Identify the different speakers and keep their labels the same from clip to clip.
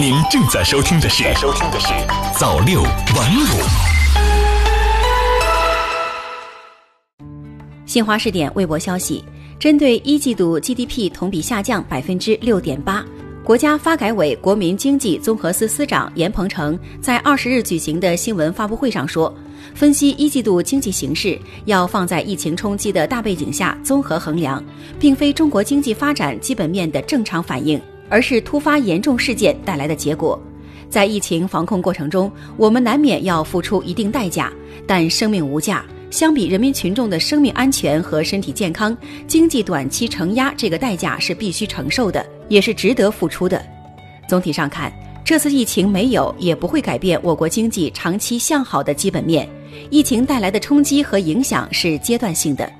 Speaker 1: 您正在收听的是《收听的是早六晚五》。
Speaker 2: 新华视点微博消息，针对一季度 GDP 同比下降百分之六点八，国家发改委国民经济综合司司长严鹏程在二十日举行的新闻发布会上说，分析一季度经济形势要放在疫情冲击的大背景下综合衡量，并非中国经济发展基本面的正常反应。而是突发严重事件带来的结果。在疫情防控过程中，我们难免要付出一定代价，但生命无价。相比人民群众的生命安全和身体健康，经济短期承压这个代价是必须承受的，也是值得付出的。总体上看，这次疫情没有也不会改变我国经济长期向好的基本面。疫情带来的冲击和影响是阶段性的。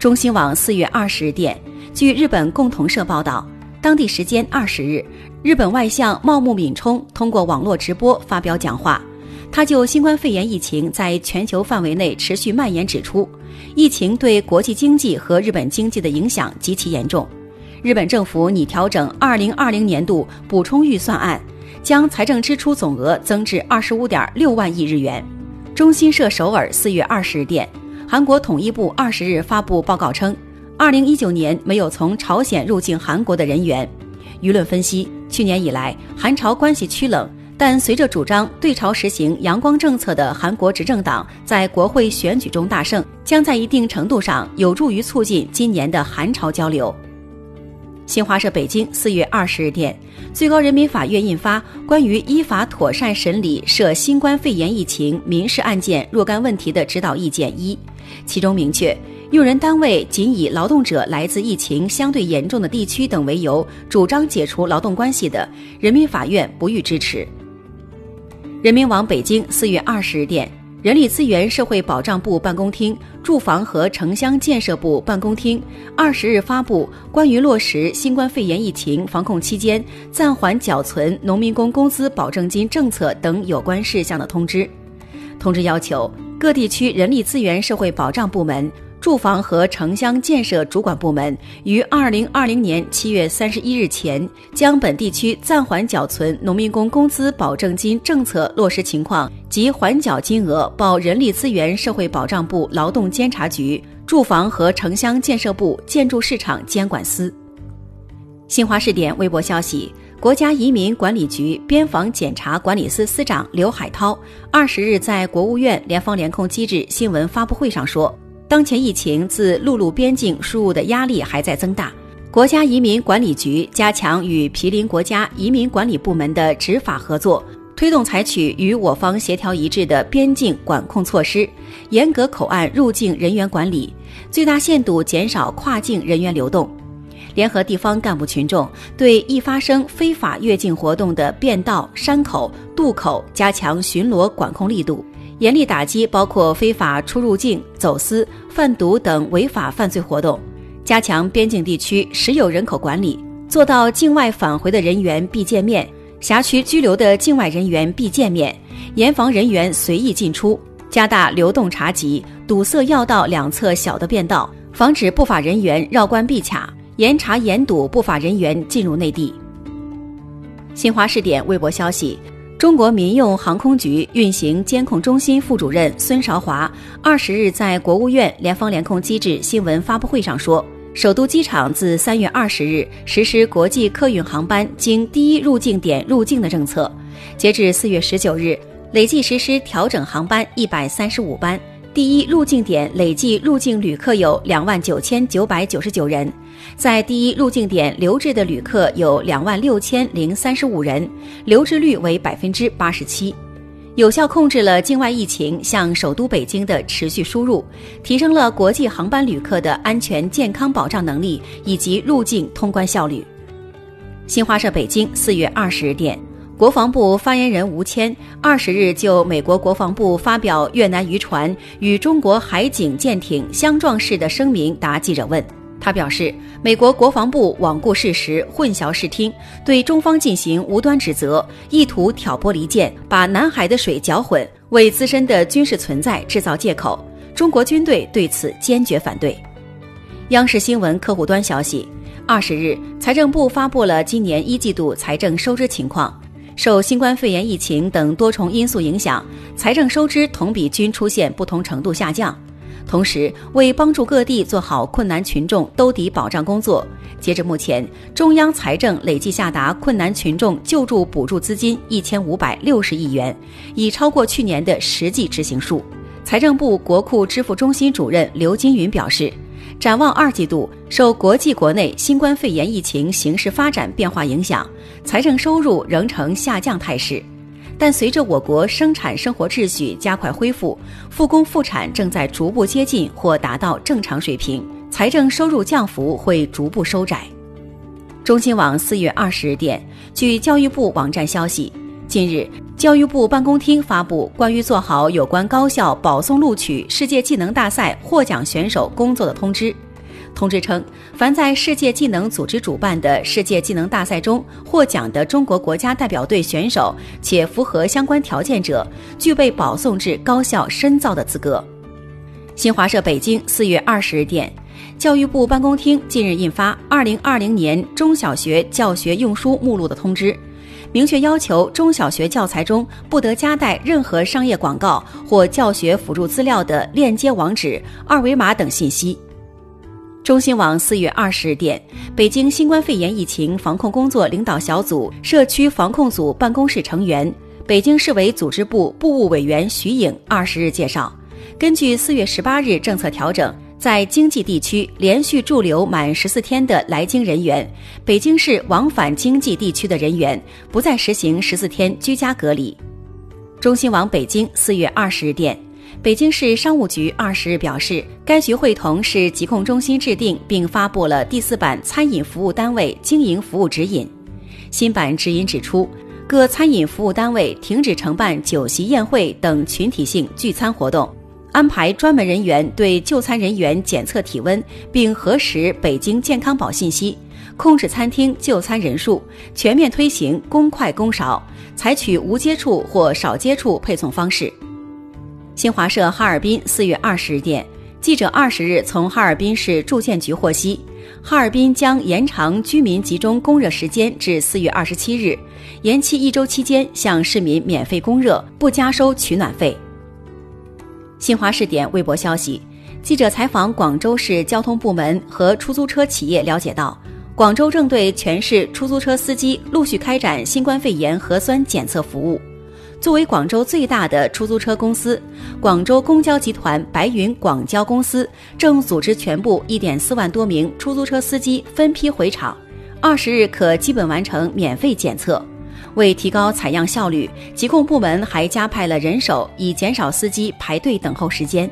Speaker 2: 中新网四月二十日电，据日本共同社报道。当地时间二十日，日本外相茂木敏充通过网络直播发表讲话。他就新冠肺炎疫情在全球范围内持续蔓延指出，疫情对国际经济和日本经济的影响极其严重。日本政府拟调整二零二零年度补充预算案，将财政支出总额增至二十五点六万亿日元。中新社首尔四月二十日电，韩国统一部二十日发布报告称。二零一九年没有从朝鲜入境韩国的人员。舆论分析，去年以来韩朝关系趋冷，但随着主张对朝实行阳光政策的韩国执政党在国会选举中大胜，将在一定程度上有助于促进今年的韩朝交流。新华社北京四月二十日电，最高人民法院印发关于依法妥善审理涉新冠肺炎疫情民事案件若干问题的指导意见一，其中明确。用人单位仅以劳动者来自疫情相对严重的地区等为由，主张解除劳动关系的，人民法院不予支持。人民网北京四月二十日电，人力资源社会保障部办公厅、住房和城乡建设部办公厅二十日发布关于落实新冠肺炎疫情防控期间暂缓缴存农民工工资保证金政策等有关事项的通知。通知要求各地区人力资源社会保障部门。住房和城乡建设主管部门于二零二零年七月三十一日前，将本地区暂缓缴存农民工工资保证金政策落实情况及缓缴金额报人力资源社会保障部劳动监察局、住房和城乡建设部建筑市场监管司。新华视点微博消息：国家移民管理局边防检查管理司司长刘海涛二十日在国务院联防联控机制新闻发布会上说。当前疫情自陆路边境输入的压力还在增大，国家移民管理局加强与毗邻国家移民管理部门的执法合作，推动采取与我方协调一致的边境管控措施，严格口岸入境人员管理，最大限度减少跨境人员流动。联合地方干部群众，对易发生非法越境活动的便道、山口、渡口加强巡逻管控力度。严厉打击包括非法出入境、走私、贩毒等违法犯罪活动，加强边境地区实有人口管理，做到境外返回的人员必见面，辖区居留的境外人员必见面，严防人员随意进出，加大流动查缉，堵塞要道两侧小的便道，防止不法人员绕关闭卡，严查严堵不法人员进入内地。新华视点微博消息。中国民用航空局运行监控中心副主任孙韶华二十日在国务院联防联控机制新闻发布会上说，首都机场自三月二十日实施国际客运航班经第一入境点入境的政策，截至四月十九日，累计实施调整航班一百三十五班。第一入境点累计入境旅客有两万九千九百九十九人，在第一入境点留置的旅客有两万六千零三十五人，留置率为百分之八十七，有效控制了境外疫情向首都北京的持续输入，提升了国际航班旅客的安全健康保障能力以及入境通关效率。新华社北京四月二十日电。国防部发言人吴谦二十日就美国国防部发表越南渔船与中国海警舰艇相撞事的声明答记者问。他表示，美国国防部罔顾事实、混淆视听，对中方进行无端指责，意图挑拨离间，把南海的水搅混，为自身的军事存在制造借口。中国军队对此坚决反对。央视新闻客户端消息。二十日，财政部发布了今年一季度财政收支情况。受新冠肺炎疫情等多重因素影响，财政收支同比均出现不同程度下降。同时，为帮助各地做好困难群众兜底保障工作，截至目前，中央财政累计下达困难群众救助补助资金一千五百六十亿元，已超过去年的实际执行数。财政部国库支付中心主任刘金云表示，展望二季度，受国际国内新冠肺炎疫情形势发展变化影响，财政收入仍呈下降态势。但随着我国生产生活秩序加快恢复，复工复产正在逐步接近或达到正常水平，财政收入降幅会逐步收窄。中新网四月二十日电，据教育部网站消息，近日教育部办公厅发布关于做好有关高校保送录取世界技能大赛获奖选手工作的通知。通知称，凡在世界技能组织主办的世界技能大赛中获奖的中国国家代表队选手，且符合相关条件者，具备保送至高校深造的资格。新华社北京四月二十日电，教育部办公厅近日印发《二零二零年中小学教学用书目录》的通知，明确要求中小学教材中不得夹带任何商业广告或教学辅助资料的链接网址、二维码等信息。中新网四月二十日电，北京新冠肺炎疫情防控工作领导小组社区防控组办公室成员、北京市委组织部部务委员徐颖二十日介绍，根据四月十八日政策调整，在经济地区连续驻留满十四天的来京人员，北京市往返经济地区的人员不再实行十四天居家隔离。中新网北京四月二十日电。北京市商务局二十日表示，该局会同市疾控中心制定并发布了第四版餐饮服务单位经营服务指引。新版指引指出，各餐饮服务单位停止承办酒席宴会等群体性聚餐活动，安排专门人员对就餐人员检测体温并核实北京健康宝信息，控制餐厅就餐人数，全面推行公筷公勺，采取无接触或少接触配送方式。新华社哈尔滨四月二十日电，记者二十日从哈尔滨市住建局获悉，哈尔滨将延长居民集中供热时间至四月二十七日，延期一周期间向市民免费供热，不加收取暖费。新华视点微博消息，记者采访广州市交通部门和出租车企业了解到，广州正对全市出租车司机陆续开展新冠肺炎核酸检测服务。作为广州最大的出租车公司，广州公交集团白云广交公司正组织全部一点四万多名出租车司机分批回厂，二十日可基本完成免费检测。为提高采样效率，疾控部门还加派了人手，以减少司机排队等候时间。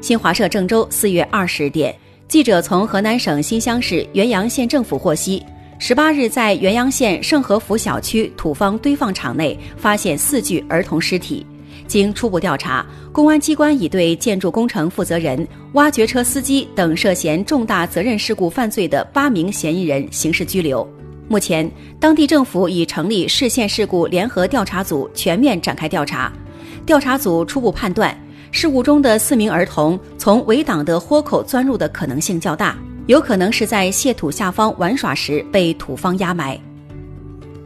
Speaker 2: 新华社郑州四月二十日电，记者从河南省新乡市原阳县政府获悉。十八日，在原阳县盛和府小区土方堆放场内发现四具儿童尸体。经初步调查，公安机关已对建筑工程负责人、挖掘车司机等涉嫌重大责任事故犯罪的八名嫌疑人刑事拘留。目前，当地政府已成立市县事故联合调查组，全面展开调查。调查组初步判断，事故中的四名儿童从围挡的豁口钻入的可能性较大。有可能是在卸土下方玩耍时被土方压埋。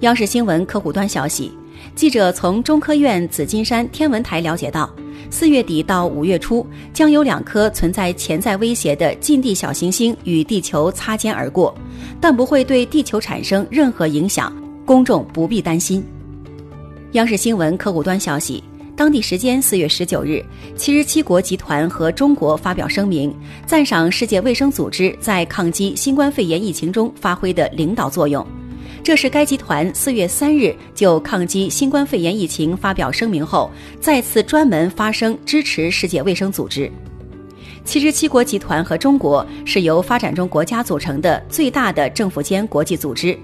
Speaker 2: 央视新闻客户端消息，记者从中科院紫金山天文台了解到，四月底到五月初将有两颗存在潜在威胁的近地小行星与地球擦肩而过，但不会对地球产生任何影响，公众不必担心。央视新闻客户端消息。当地时间四月十九日，七十七国集团和中国发表声明，赞赏世界卫生组织在抗击新冠肺炎疫情中发挥的领导作用。这是该集团四月三日就抗击新冠肺炎疫情发表声明后，再次专门发声支持世界卫生组织。七十七国集团和中国是由发展中国家组成的最大的政府间国际组织。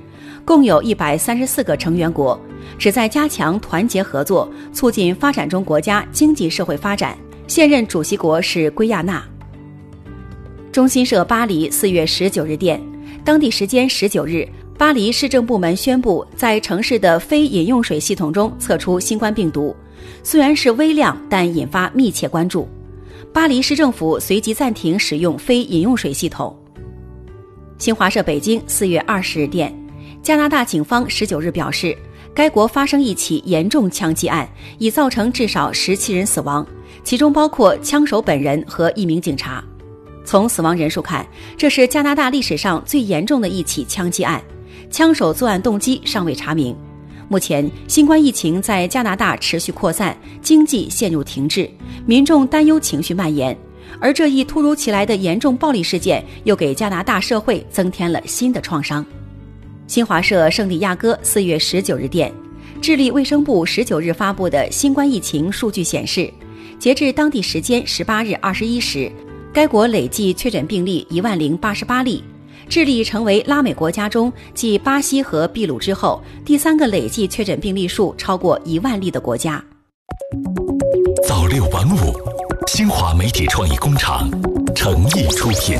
Speaker 2: 共有一百三十四个成员国，旨在加强团结合作，促进发展中国家经济社会发展。现任主席国是圭亚那。中新社巴黎四月十九日电，当地时间十九日，巴黎市政部门宣布，在城市的非饮用水系统中测出新冠病毒，虽然是微量，但引发密切关注。巴黎市政府随即暂停使用非饮用水系统。新华社北京四月二十日电，加拿大警方十九日表示，该国发生一起严重枪击案，已造成至少十七人死亡，其中包括枪手本人和一名警察。从死亡人数看，这是加拿大历史上最严重的一起枪击案，枪手作案动机尚未查明。目前，新冠疫情在加拿大持续扩散，经济陷入停滞，民众担忧情绪蔓延，而这一突如其来的严重暴力事件又给加拿大社会增添了新的创伤。新华社圣地亚哥四月十九日电，智利卫生部十九日发布的新冠疫情数据显示，截至当地时间十八日二十一时。该国累计确诊病例一万零八十八例，智利成为拉美国家中继巴西和秘鲁之后第三个累计确诊病例数超过一万例的国家。
Speaker 1: 早六晚五，新华媒体创意工厂诚意出品。